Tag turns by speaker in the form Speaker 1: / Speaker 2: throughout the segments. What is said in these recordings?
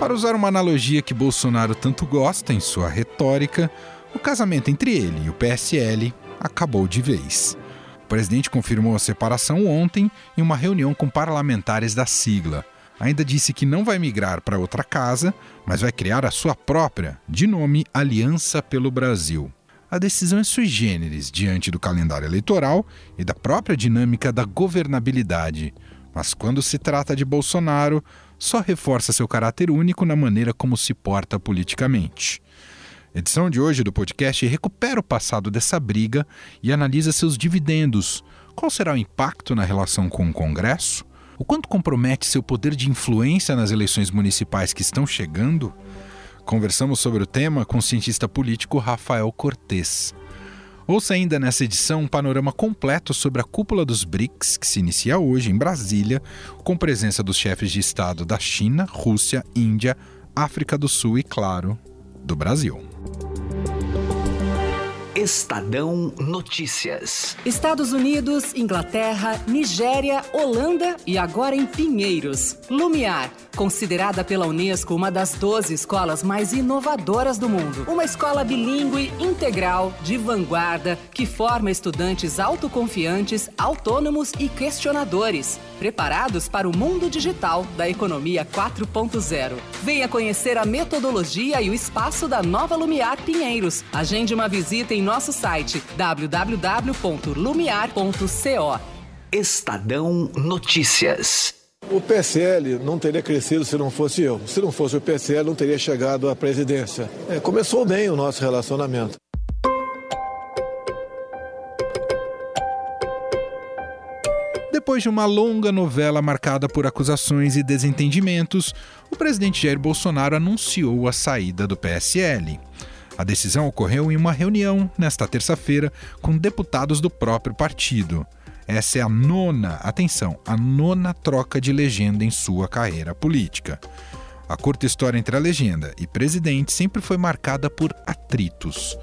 Speaker 1: Para usar uma analogia que Bolsonaro tanto gosta em sua retórica, o casamento entre ele e o PSL acabou de vez. O presidente confirmou a separação ontem em uma reunião com parlamentares da sigla. Ainda disse que não vai migrar para outra casa, mas vai criar a sua própria, de nome Aliança pelo Brasil. A decisão é sui generis diante do calendário eleitoral e da própria dinâmica da governabilidade. Mas quando se trata de Bolsonaro, só reforça seu caráter único na maneira como se porta politicamente. A edição de hoje do podcast recupera o passado dessa briga e analisa seus dividendos. Qual será o impacto na relação com o Congresso? O quanto compromete seu poder de influência nas eleições municipais que estão chegando? Conversamos sobre o tema com o cientista político Rafael Cortes. Ouça ainda nessa edição um panorama completo sobre a cúpula dos BRICS, que se inicia hoje em Brasília, com presença dos chefes de Estado da China, Rússia, Índia, África do Sul e, claro, do Brasil.
Speaker 2: Estadão Notícias.
Speaker 3: Estados Unidos, Inglaterra, Nigéria, Holanda e agora em Pinheiros. Lumiar, considerada pela Unesco uma das 12 escolas mais inovadoras do mundo. Uma escola bilíngue, integral, de vanguarda, que forma estudantes autoconfiantes, autônomos e questionadores, preparados para o mundo digital da economia 4.0. Venha conhecer a metodologia e o espaço da nova Lumiar Pinheiros. Agende uma visita em nosso site www.lumiar.co.
Speaker 2: Estadão Notícias.
Speaker 4: O PSL não teria crescido se não fosse eu. Se não fosse o PSL, não teria chegado à presidência. É, começou bem o nosso relacionamento.
Speaker 1: Depois de uma longa novela marcada por acusações e desentendimentos, o presidente Jair Bolsonaro anunciou a saída do PSL. A decisão ocorreu em uma reunião nesta terça-feira com deputados do próprio partido. Essa é a nona, atenção, a nona troca de legenda em sua carreira política. A curta história entre a legenda e presidente sempre foi marcada por atritos.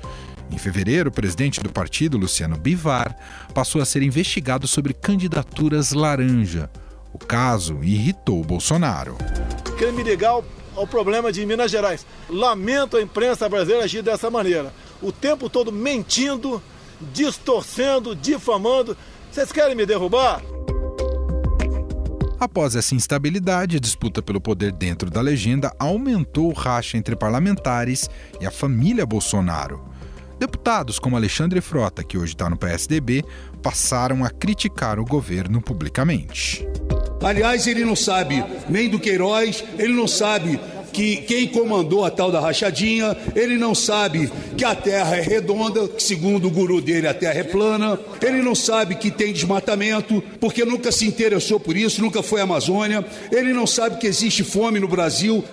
Speaker 1: Em fevereiro, o presidente do partido, Luciano Bivar, passou a ser investigado sobre candidaturas laranja. O caso irritou Bolsonaro.
Speaker 4: Crime legal ao problema de Minas Gerais. Lamento a imprensa brasileira agir dessa maneira. O tempo todo mentindo, distorcendo, difamando. Vocês querem me derrubar?
Speaker 1: Após essa instabilidade, a disputa pelo poder dentro da legenda aumentou o racha entre parlamentares e a família Bolsonaro. Deputados como Alexandre Frota, que hoje está no PSDB, passaram a criticar o governo publicamente.
Speaker 5: Aliás, ele não sabe nem do Queiroz, ele não sabe que quem comandou a tal da rachadinha, ele não sabe que a terra é redonda, que segundo o guru dele a terra é plana, ele não sabe que tem desmatamento, porque nunca se interessou por isso, nunca foi Amazônia, ele não sabe que existe fome no Brasil.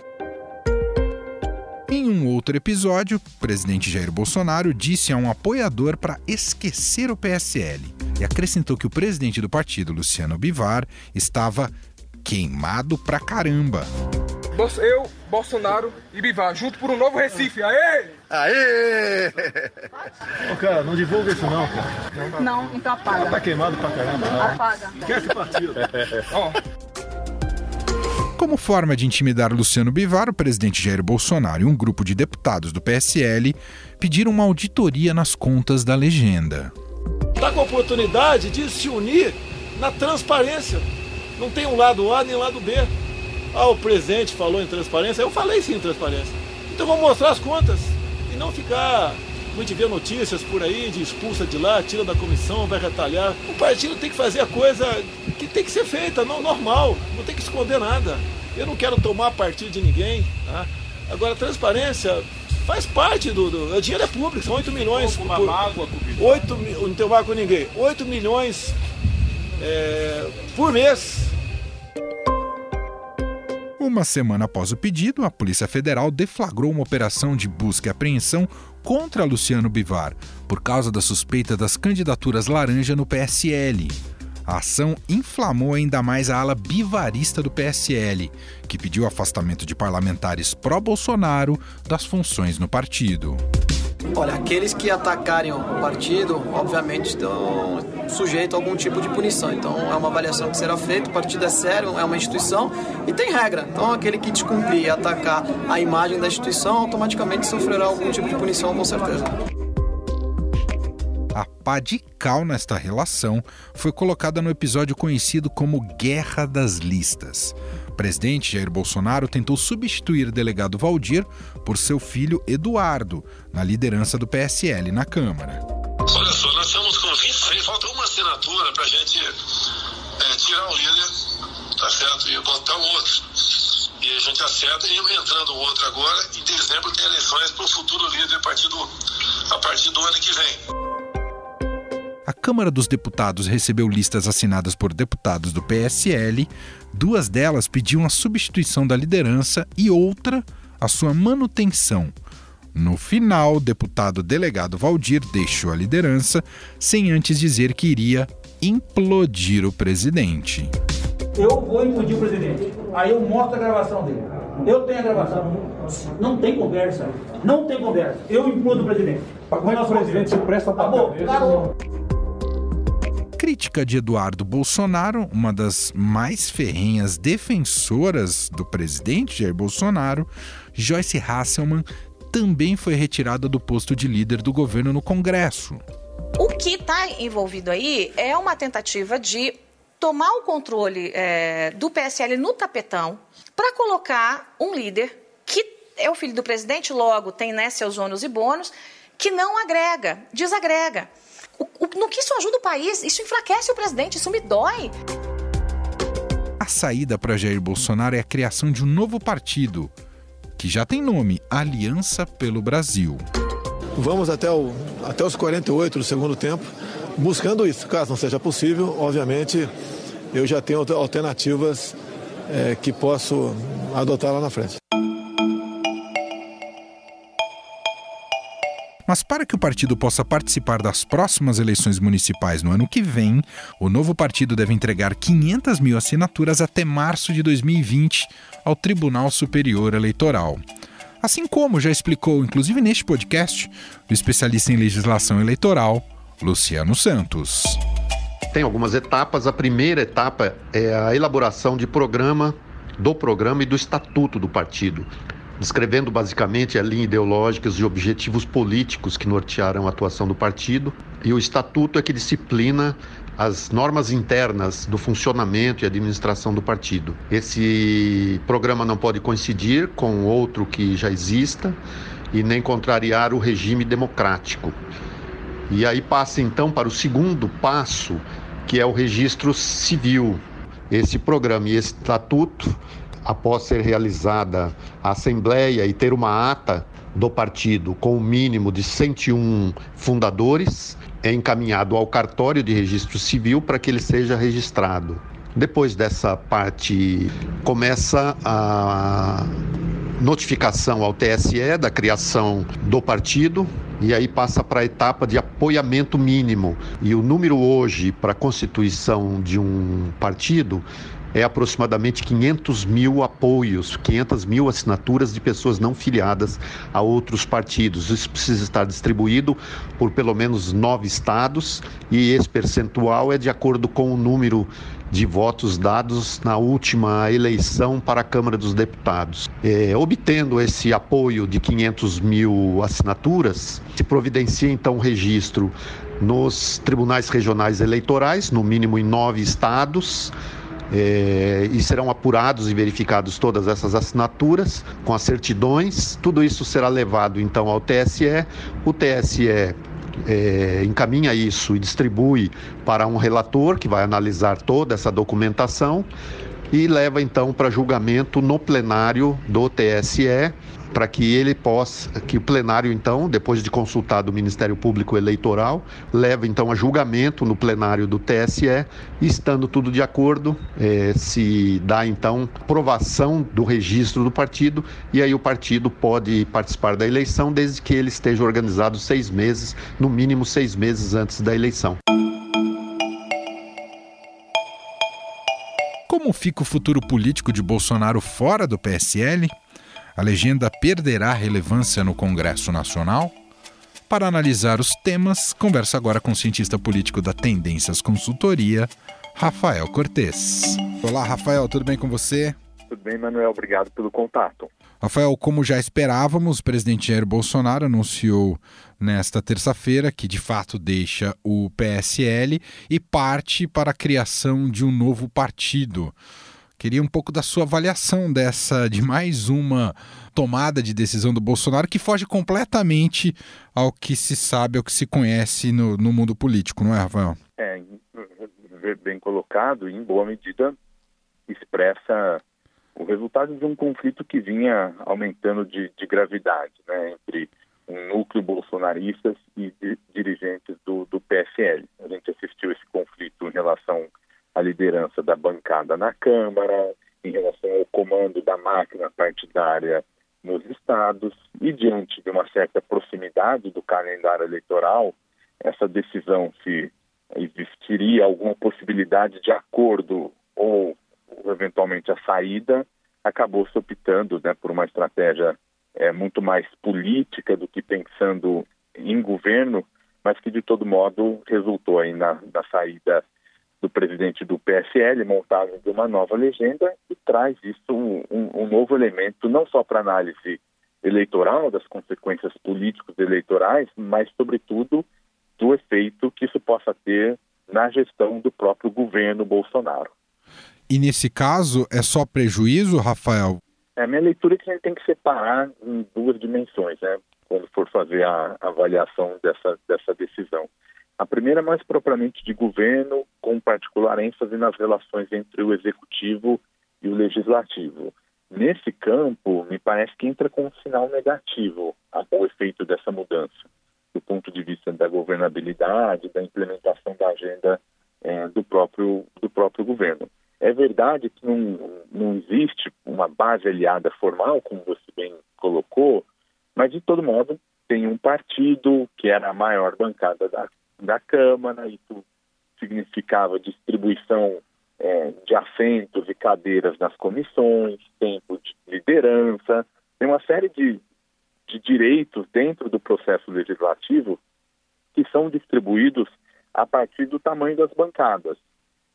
Speaker 1: Em um outro episódio, o presidente Jair Bolsonaro disse a um apoiador para esquecer o PSL e acrescentou que o presidente do partido, Luciano Bivar, estava queimado pra caramba.
Speaker 6: Eu, Bolsonaro e Bivar, junto por um novo Recife. Aê!
Speaker 4: Aê! Ô, cara, não divulga isso não, cara.
Speaker 7: Não, então apaga.
Speaker 4: Tá queimado pra caramba.
Speaker 7: Apaga.
Speaker 4: Esquece o partido.
Speaker 6: Ó,
Speaker 1: Como forma de intimidar Luciano Bivar, o presidente Jair Bolsonaro e um grupo de deputados do PSL pediram uma auditoria nas contas da legenda.
Speaker 4: Tá com a oportunidade de se unir na transparência. Não tem um lado A nem um lado B. Ah, o presidente falou em transparência. Eu falei sim em transparência. Então vamos mostrar as contas e não ficar. A gente vê notícias por aí de expulsa de lá, tira da comissão, vai retalhar. O partido tem que fazer a coisa que tem que ser feita, não normal, não tem que esconder nada. Eu não quero tomar partido de ninguém. Tá? Agora, transparência faz parte do, do. O dinheiro é público, são 8 milhões.
Speaker 6: uma
Speaker 4: por-
Speaker 6: mágoa com o Bivar.
Speaker 4: 8 mi- não tem mágoa com ninguém. 8 milhões é, por mês.
Speaker 1: Uma semana após o pedido, a Polícia Federal deflagrou uma operação de busca e apreensão contra Luciano Bivar, por causa da suspeita das candidaturas laranja no PSL. A ação inflamou ainda mais a ala bivarista do PSL, que pediu afastamento de parlamentares pró-Bolsonaro das funções no partido.
Speaker 8: Olha, aqueles que atacarem o partido, obviamente, estão,
Speaker 7: sujeito a algum tipo de punição. Então é uma avaliação que será feita, o partido é sério, é uma instituição e tem regra. Então aquele que descumprir e atacar a imagem da instituição automaticamente sofrerá algum tipo de punição, com certeza.
Speaker 1: A pá de cal nesta relação foi colocada no episódio conhecido como Guerra das Listas. O presidente Jair Bolsonaro tentou substituir o delegado Valdir por seu filho Eduardo, na liderança do PSL na Câmara.
Speaker 8: Olha só, tirar o líder, tá certo? E botar o outro. E a gente acerta e entrando outro agora, em dezembro tem eleições para o futuro líder a partir, do, a partir do ano que vem.
Speaker 1: A Câmara dos Deputados recebeu listas assinadas por deputados do PSL, duas delas pediam a substituição da liderança e outra a sua manutenção. No final, deputado delegado Valdir deixou a liderança sem antes dizer que iria implodir o presidente.
Speaker 9: Eu vou implodir o presidente. Aí eu mostro a gravação dele. Eu tenho a gravação. Não tem conversa. Não tem conversa. Eu implodo o presidente.
Speaker 10: Como é que o presidente se presta para
Speaker 9: Acabou. Parou
Speaker 1: crítica de Eduardo Bolsonaro, uma das mais ferrenhas defensoras do presidente Jair Bolsonaro, Joyce Hasselman também foi retirada do posto de líder do governo no Congresso.
Speaker 11: Que está envolvido aí é uma tentativa de tomar o controle é, do PSL no tapetão para colocar um líder que é o filho do presidente, logo tem né, seus ônus e bônus, que não agrega, desagrega. O, o, no que isso ajuda o país? Isso enfraquece o presidente, isso me dói.
Speaker 1: A saída para Jair Bolsonaro é a criação de um novo partido, que já tem nome: Aliança pelo Brasil.
Speaker 12: Vamos até, o, até os 48 do segundo tempo, buscando isso. Caso não seja possível, obviamente, eu já tenho alternativas é, que posso adotar lá na frente.
Speaker 1: Mas para que o partido possa participar das próximas eleições municipais no ano que vem, o novo partido deve entregar 500 mil assinaturas até março de 2020 ao Tribunal Superior Eleitoral. Assim como já explicou, inclusive neste podcast, o especialista em legislação eleitoral, Luciano Santos.
Speaker 13: Tem algumas etapas. A primeira etapa é a elaboração de programa, do programa e do estatuto do partido descrevendo basicamente a linha ideológica e objetivos políticos que nortearam a atuação do partido, e o estatuto é que disciplina as normas internas do funcionamento e administração do partido. Esse programa não pode coincidir com outro que já exista e nem contrariar o regime democrático. E aí passa então para o segundo passo, que é o registro civil. Esse programa e esse estatuto após ser realizada a assembleia e ter uma ata do partido com o um mínimo de 101 fundadores, é encaminhado ao cartório de registro civil para que ele seja registrado. Depois dessa parte, começa a notificação ao TSE da criação do partido e aí passa para a etapa de apoiamento mínimo. E o número hoje para a constituição de um partido é aproximadamente 500 mil apoios, 500 mil assinaturas de pessoas não filiadas a outros partidos. Isso precisa estar distribuído por pelo menos nove estados e esse percentual é de acordo com o número de votos dados na última eleição para a Câmara dos Deputados. É, obtendo esse apoio de 500 mil assinaturas, se providencia então o registro nos tribunais regionais eleitorais, no mínimo em nove estados é, e serão apurados e verificados todas essas assinaturas com as certidões. Tudo isso será levado então ao TSE. O TSE é, encaminha isso e distribui para um relator que vai analisar toda essa documentação e leva então para julgamento no plenário do TSE para que ele possa, que o plenário então, depois de consultado o Ministério Público Eleitoral, leva então a julgamento no plenário do TSE, estando tudo de acordo, é, se dá então aprovação do registro do partido e aí o partido pode participar da eleição desde que ele esteja organizado seis meses, no mínimo seis meses antes da eleição.
Speaker 1: Como fica o futuro político de Bolsonaro fora do PSL? A legenda perderá relevância no Congresso Nacional? Para analisar os temas, conversa agora com o cientista político da Tendências Consultoria, Rafael Cortes. Olá, Rafael, tudo bem com você?
Speaker 14: Tudo bem, Manuel. Obrigado pelo contato.
Speaker 1: Rafael, como já esperávamos, o presidente Jair Bolsonaro anunciou nesta terça-feira que de fato deixa o PSL e parte para a criação de um novo partido. Queria um pouco da sua avaliação dessa, de mais uma tomada de decisão do Bolsonaro que foge completamente ao que se sabe, ao que se conhece no, no mundo político, não é, Rafael?
Speaker 14: É, bem colocado e em boa medida expressa o resultado de um conflito que vinha aumentando de, de gravidade né, entre um núcleo bolsonaristas e dirigentes do, do PSL. A gente assistiu esse conflito em relação a liderança da bancada na Câmara, em relação ao comando da máquina partidária nos estados, e diante de uma certa proximidade do calendário eleitoral, essa decisão se existiria alguma possibilidade de acordo ou eventualmente a saída, acabou se optando né, por uma estratégia é, muito mais política do que pensando em governo, mas que de todo modo resultou aí na, na saída do presidente do PSL, montagem de uma nova legenda e traz isso um, um, novo elemento, não só para análise eleitoral, das consequências políticos eleitorais, mas, sobretudo, do efeito que isso possa ter na gestão do próprio governo Bolsonaro.
Speaker 1: E nesse caso, é só prejuízo, Rafael?
Speaker 14: É, a minha leitura é que a gente tem que separar em duas dimensões, né? Quando for fazer a avaliação dessa, dessa decisão. A primeira é mais propriamente de governo, com particular ênfase nas relações entre o executivo e o legislativo. Nesse campo, me parece que entra com um sinal negativo o efeito dessa mudança, do ponto de vista da governabilidade, da implementação da agenda é, do, próprio, do próprio governo. É verdade que não, não existe uma base aliada formal, como você bem colocou, mas de todo modo tem um partido que era a maior bancada da da Câmara, isso significava distribuição é, de assentos e cadeiras nas comissões, tempo de liderança, tem uma série de, de direitos dentro do processo legislativo que são distribuídos a partir do tamanho das bancadas.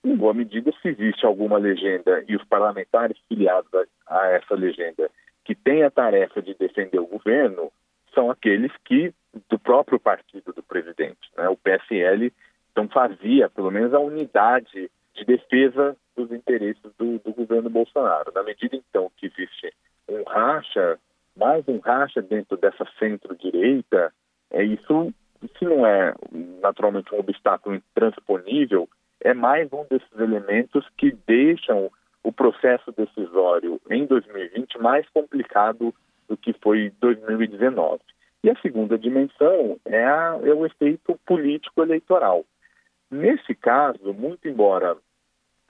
Speaker 14: Em boa medida, se existe alguma legenda e os parlamentares filiados a, a essa legenda que têm a tarefa de defender o governo, são aqueles que do próprio partido do presidente. Né? O PSL então fazia, pelo menos, a unidade de defesa dos interesses do, do governo Bolsonaro. Na medida então que existe um racha, mais um racha dentro dessa centro-direita, é isso, se não é naturalmente um obstáculo intransponível, é mais um desses elementos que deixam o processo decisório em 2020 mais complicado do que foi 2019. E a segunda dimensão é, a, é o efeito político eleitoral. Nesse caso, muito embora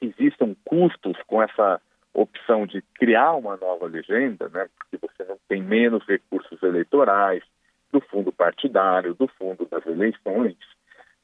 Speaker 14: existam custos com essa opção de criar uma nova legenda, né, porque você não tem menos recursos eleitorais do fundo partidário, do fundo das eleições,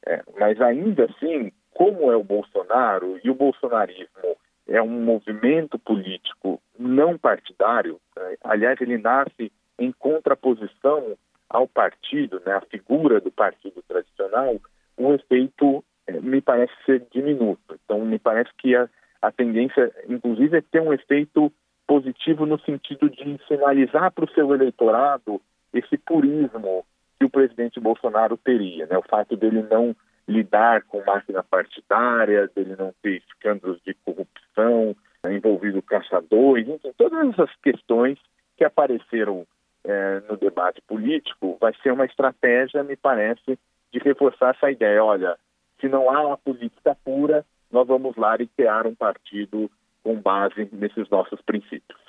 Speaker 14: é, mas ainda assim, como é o Bolsonaro e o bolsonarismo é um movimento político não partidário, né, aliás, ele nasce em contraposição ao partido, né, a figura do partido tradicional, o efeito eh, me parece ser diminuto. Então, me parece que a, a tendência, inclusive, é ter um efeito positivo no sentido de sinalizar para o seu eleitorado esse purismo que o presidente Bolsonaro teria, né? O fato dele não lidar com máquina partidária, dele não ter escândalos de corrupção, envolvido caçadores, enfim, todas essas questões que apareceram é, no debate político, vai ser uma estratégia, me parece, de reforçar essa ideia. Olha, se não há uma política pura, nós vamos lá e criar um partido com base nesses nossos princípios.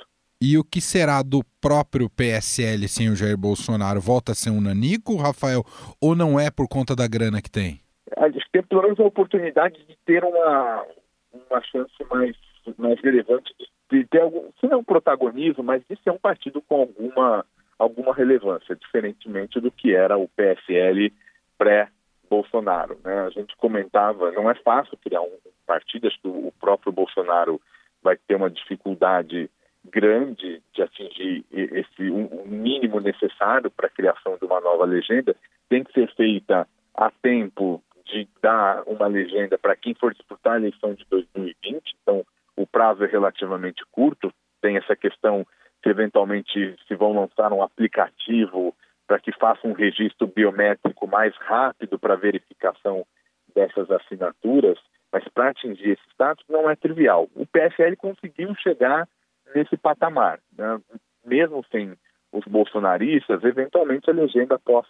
Speaker 1: E o que será do próprio PSL sem o Jair Bolsonaro? Volta a ser um nanico, Rafael, ou não é por conta da grana que tem?
Speaker 14: A gente tem pelo menos a oportunidade de ter uma, uma chance mais, mais relevante de ter algum, se não protagonismo, mas de ser um partido com alguma alguma relevância, diferentemente do que era o PSL pré-Bolsonaro. Né? A gente comentava, não é fácil criar um partido, acho que o próprio Bolsonaro vai ter uma dificuldade grande de atingir esse um mínimo necessário para a criação de uma nova legenda, tem que ser feita a tempo de dar uma legenda para quem for disputar a eleição de 2020. Então, o prazo é relativamente curto. Tem essa questão se eventualmente se vão lançar um aplicativo para que faça um registro biométrico mais rápido para verificação dessas assinaturas, mas para atingir esse status não é trivial. O PSL conseguiu chegar nesse patamar, né? mesmo sem os bolsonaristas, eventualmente a legenda possa,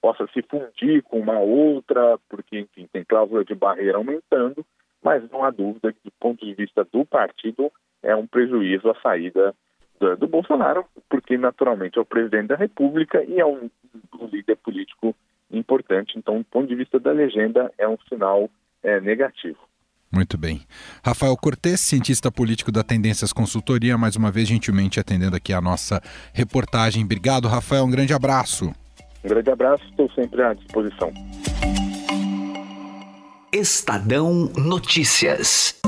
Speaker 14: possa se fundir com uma outra, porque enfim tem cláusula de barreira aumentando, mas não há dúvida que do ponto de vista do partido é um prejuízo a saída do, Bolsonaro, porque naturalmente é o presidente da República e é um, um líder político importante. Então, do ponto de vista da legenda, é um sinal é, negativo.
Speaker 1: Muito bem. Rafael Cortes, cientista político da Tendências Consultoria, mais uma vez gentilmente atendendo aqui a nossa reportagem. Obrigado, Rafael. Um grande abraço.
Speaker 14: Um grande abraço, estou sempre à disposição.
Speaker 2: Estadão Notícias.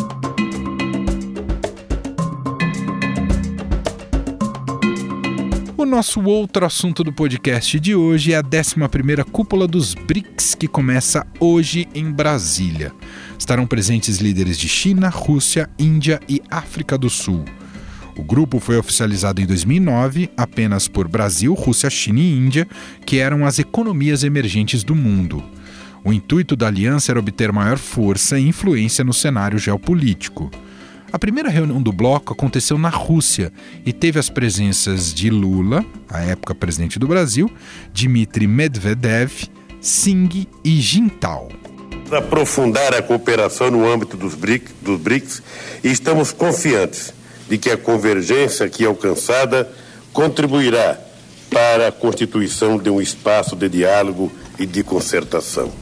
Speaker 1: O nosso outro assunto do podcast de hoje é a 11ª Cúpula dos BRICS, que começa hoje em Brasília. Estarão presentes líderes de China, Rússia, Índia e África do Sul. O grupo foi oficializado em 2009 apenas por Brasil, Rússia, China e Índia, que eram as economias emergentes do mundo. O intuito da aliança era obter maior força e influência no cenário geopolítico. A primeira reunião do bloco aconteceu na Rússia e teve as presenças de Lula, à época presidente do Brasil, Dmitry Medvedev, Singh e Jintao.
Speaker 15: Aprofundar a cooperação no âmbito dos BRICS, dos BRICS e estamos confiantes de que a convergência aqui alcançada contribuirá para a constituição de um espaço de diálogo e de concertação.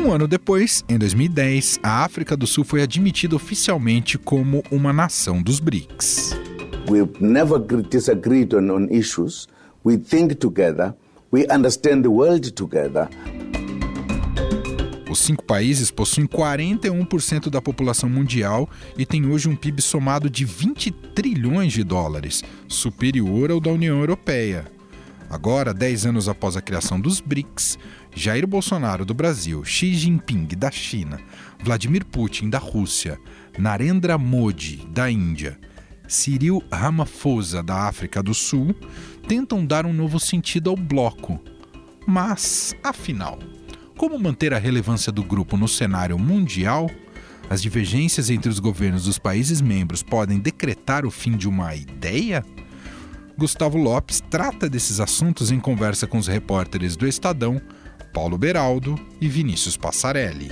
Speaker 1: Um ano depois, em 2010, a África do Sul foi admitida oficialmente como uma nação dos BRICS.
Speaker 16: We've never disagreed on, on issues. We think together. We understand the world together.
Speaker 1: Os cinco países possuem 41% da população mundial e têm hoje um PIB somado de 20 trilhões de dólares, superior ao da União Europeia. Agora, 10 anos após a criação dos BRICS, Jair Bolsonaro do Brasil, Xi Jinping da China, Vladimir Putin da Rússia, Narendra Modi da Índia, Cyril Ramaphosa da África do Sul tentam dar um novo sentido ao bloco. Mas, afinal, como manter a relevância do grupo no cenário mundial? As divergências entre os governos dos países membros podem decretar o fim de uma ideia? Gustavo Lopes trata desses assuntos em conversa com os repórteres do Estadão, Paulo Beraldo e Vinícius Passarelli.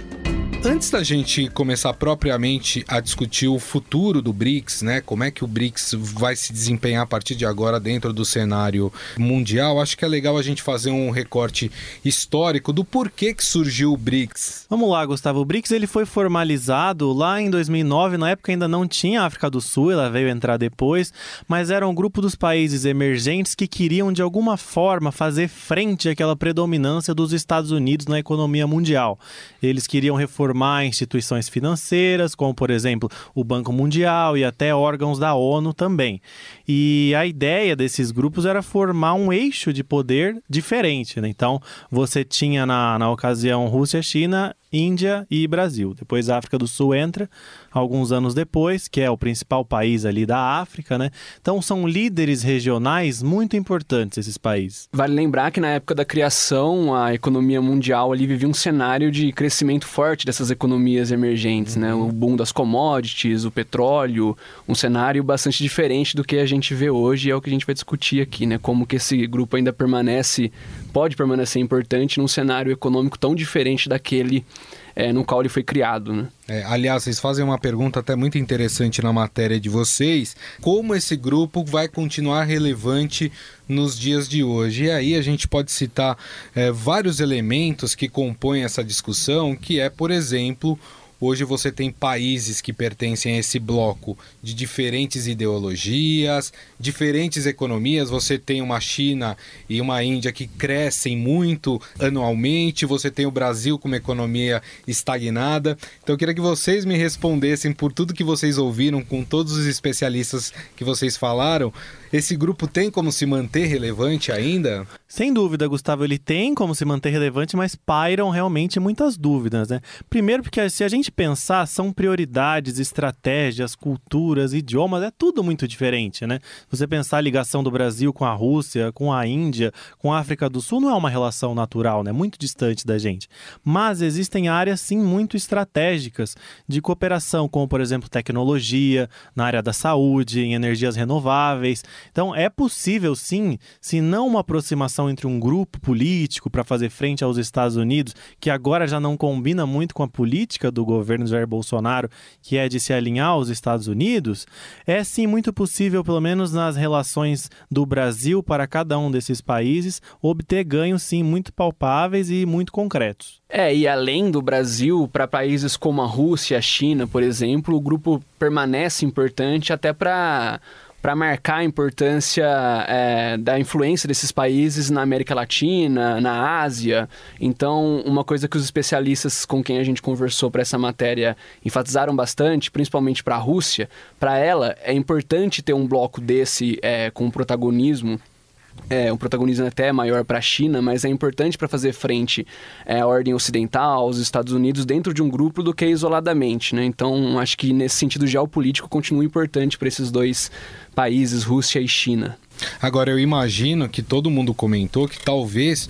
Speaker 17: Antes da gente começar propriamente a discutir o futuro do BRICS, né, como é que o BRICS vai se desempenhar a partir de agora dentro do cenário mundial, acho que é legal a gente fazer um recorte histórico do porquê que surgiu o BRICS.
Speaker 18: Vamos lá, Gustavo. O BRICS ele foi formalizado lá em 2009, na época ainda não tinha África do Sul, ela veio entrar depois, mas era um grupo dos países emergentes que queriam de alguma forma fazer frente àquela predominância dos Estados Unidos na economia mundial. Eles queriam reformar formar instituições financeiras, como por exemplo o Banco Mundial e até órgãos da ONU também. E a ideia desses grupos era formar um eixo de poder diferente. Né? Então, você tinha na, na ocasião Rússia, China Índia e Brasil. Depois a África do Sul entra, alguns anos depois, que é o principal país ali da África, né? Então são líderes regionais muito importantes esses países.
Speaker 19: Vale lembrar que na época da criação, a economia mundial ali vivia um cenário de crescimento forte dessas economias emergentes, uhum. né? O boom das commodities, o petróleo, um cenário bastante diferente do que a gente vê hoje e é o que a gente vai discutir aqui, né? Como que esse grupo ainda permanece, pode permanecer importante num cenário econômico tão diferente daquele é, no qual ele foi criado. Né?
Speaker 17: É, aliás, vocês fazem uma pergunta até muito interessante na matéria de vocês: como esse grupo vai continuar relevante nos dias de hoje? E aí a gente pode citar é, vários elementos que compõem essa discussão, que é, por exemplo, Hoje você tem países que pertencem a esse bloco de diferentes ideologias, diferentes economias. Você tem uma China e uma Índia que crescem muito anualmente. Você tem o Brasil com uma economia estagnada. Então eu queria que vocês me respondessem por tudo que vocês ouviram, com todos os especialistas que vocês falaram Esse grupo tem como se manter relevante ainda?
Speaker 18: Sem dúvida, Gustavo, ele tem como se manter relevante, mas pairam realmente muitas dúvidas, né? Primeiro, porque se a gente pensar, são prioridades, estratégias, culturas, idiomas, é tudo muito diferente, né? Você pensar a ligação do Brasil com a Rússia, com a Índia, com a África do Sul, não é uma relação natural, né? Muito distante da gente. Mas existem áreas, sim, muito estratégicas de cooperação, como, por exemplo, tecnologia, na área da saúde, em energias renováveis. Então, é possível, sim, se não uma aproximação entre um grupo político para fazer frente aos Estados Unidos, que agora já não combina muito com a política do governo Jair Bolsonaro, que é de se alinhar aos Estados Unidos, é sim muito possível, pelo menos nas relações do Brasil para cada um desses países, obter ganhos sim muito palpáveis e muito concretos.
Speaker 19: É, e além do Brasil, para países como a Rússia, a China, por exemplo, o grupo permanece importante até para para marcar a importância é, da influência desses países na América Latina, na Ásia. Então, uma coisa que os especialistas com quem a gente conversou para essa matéria enfatizaram bastante, principalmente para a Rússia, para ela é importante ter um bloco desse é, com protagonismo é, um protagonismo até maior para a China, mas é importante para fazer frente é, à ordem ocidental, aos Estados Unidos, dentro de um grupo do que isoladamente. Né? Então, acho que nesse sentido geopolítico continua importante para esses dois países, Rússia e China.
Speaker 17: Agora, eu imagino que todo mundo comentou que talvez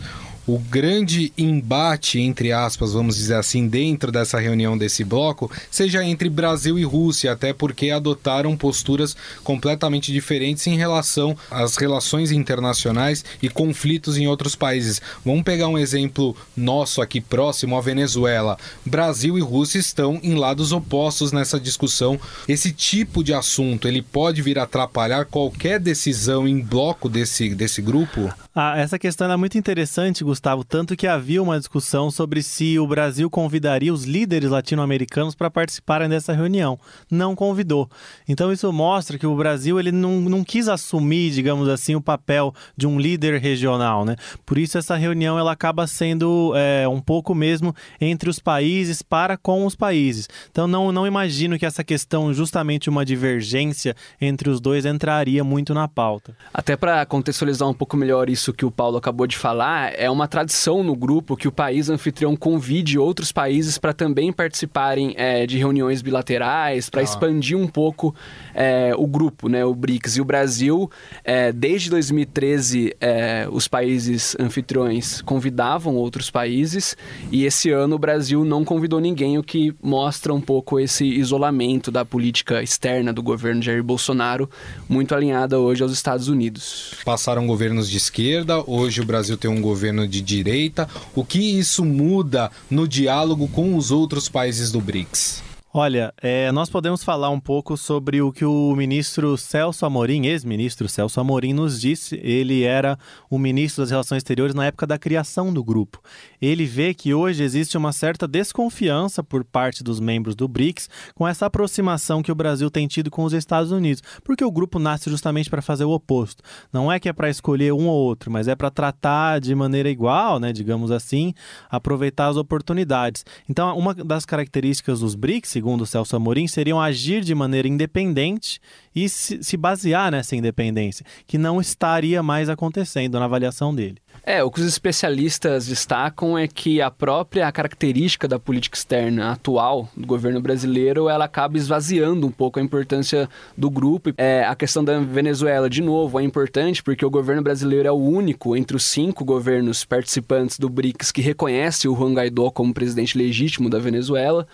Speaker 17: o grande embate, entre aspas, vamos dizer assim, dentro dessa reunião desse bloco, seja entre Brasil e Rússia, até porque adotaram posturas completamente diferentes em relação às relações internacionais e conflitos em outros países. Vamos pegar um exemplo nosso aqui próximo, a Venezuela. Brasil e Rússia estão em lados opostos nessa discussão. Esse tipo de assunto, ele pode vir atrapalhar qualquer decisão em bloco desse, desse grupo?
Speaker 18: Ah, essa questão é muito interessante, Gustavo, tanto que havia uma discussão sobre se o Brasil convidaria os líderes latino-americanos para participarem dessa reunião. Não convidou. Então isso mostra que o Brasil ele não, não quis assumir, digamos assim, o papel de um líder regional, né? Por isso essa reunião ela acaba sendo é, um pouco mesmo entre os países para com os países. Então não, não imagino que essa questão, justamente uma divergência entre os dois, entraria muito na pauta.
Speaker 19: Até para contextualizar um pouco melhor isso que o Paulo acabou de falar, é uma tradição no grupo que o país anfitrião convide outros países para também participarem é, de reuniões bilaterais, para ah. expandir um pouco é, o grupo, né, o BRICS. E o Brasil, é, desde 2013, é, os países anfitriões convidavam outros países, e esse ano o Brasil não convidou ninguém, o que mostra um pouco esse isolamento da política externa do governo Jair Bolsonaro, muito alinhada hoje aos Estados Unidos.
Speaker 17: Passaram governos de esquerda esquerda, hoje o Brasil tem um governo de direita. O que isso muda no diálogo com os outros países do BRICS?
Speaker 18: Olha, é, nós podemos falar um pouco sobre o que o ministro Celso Amorim, ex-ministro Celso Amorim, nos disse. Ele era o ministro das Relações Exteriores na época da criação do grupo. Ele vê que hoje existe uma certa desconfiança por parte dos membros do BRICS com essa aproximação que o Brasil tem tido com os Estados Unidos, porque o grupo nasce justamente para fazer o oposto. Não é que é para escolher um ou outro, mas é para tratar de maneira igual, né, digamos assim, aproveitar as oportunidades. Então, uma das características dos BRICS, segundo Celso Amorim, seriam agir de maneira independente e se basear nessa independência, que não estaria mais acontecendo na avaliação dele.
Speaker 19: É, o que os especialistas destacam é que a própria característica da política externa atual do governo brasileiro, ela acaba esvaziando um pouco a importância do grupo. É, a questão da Venezuela, de novo, é importante porque o governo brasileiro é o único entre os cinco governos participantes do BRICS que reconhece o Juan Guaidó como presidente legítimo da Venezuela.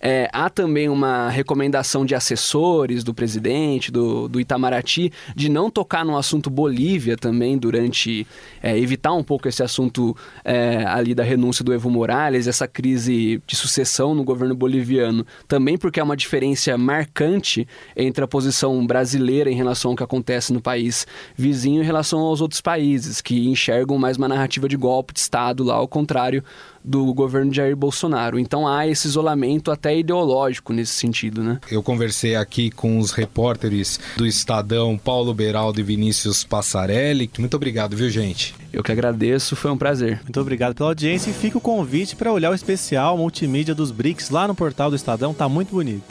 Speaker 19: É, há também uma recomendação de assessores do presidente, do, do Itamaraty, de não tocar no assunto Bolívia também durante... É, evitar um pouco esse assunto é, ali da renúncia do Evo Morales, essa crise de sucessão no governo boliviano, também porque é uma diferença marcante entre a posição brasileira em relação ao que acontece no país vizinho em relação aos outros países, que enxergam mais uma narrativa de golpe de Estado lá, ao contrário do governo de Jair Bolsonaro. Então há esse isolamento até ideológico nesse sentido, né?
Speaker 17: Eu conversei aqui com os repórteres do Estadão, Paulo Beraldo e Vinícius Passarelli. Muito obrigado, viu, gente?
Speaker 19: Eu que agradeço, foi um prazer.
Speaker 18: Muito obrigado pela audiência e fica o convite para olhar o especial multimídia dos BRICS lá no portal do Estadão, tá muito bonito.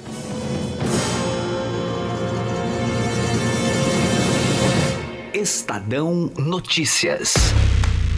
Speaker 2: Estadão Notícias.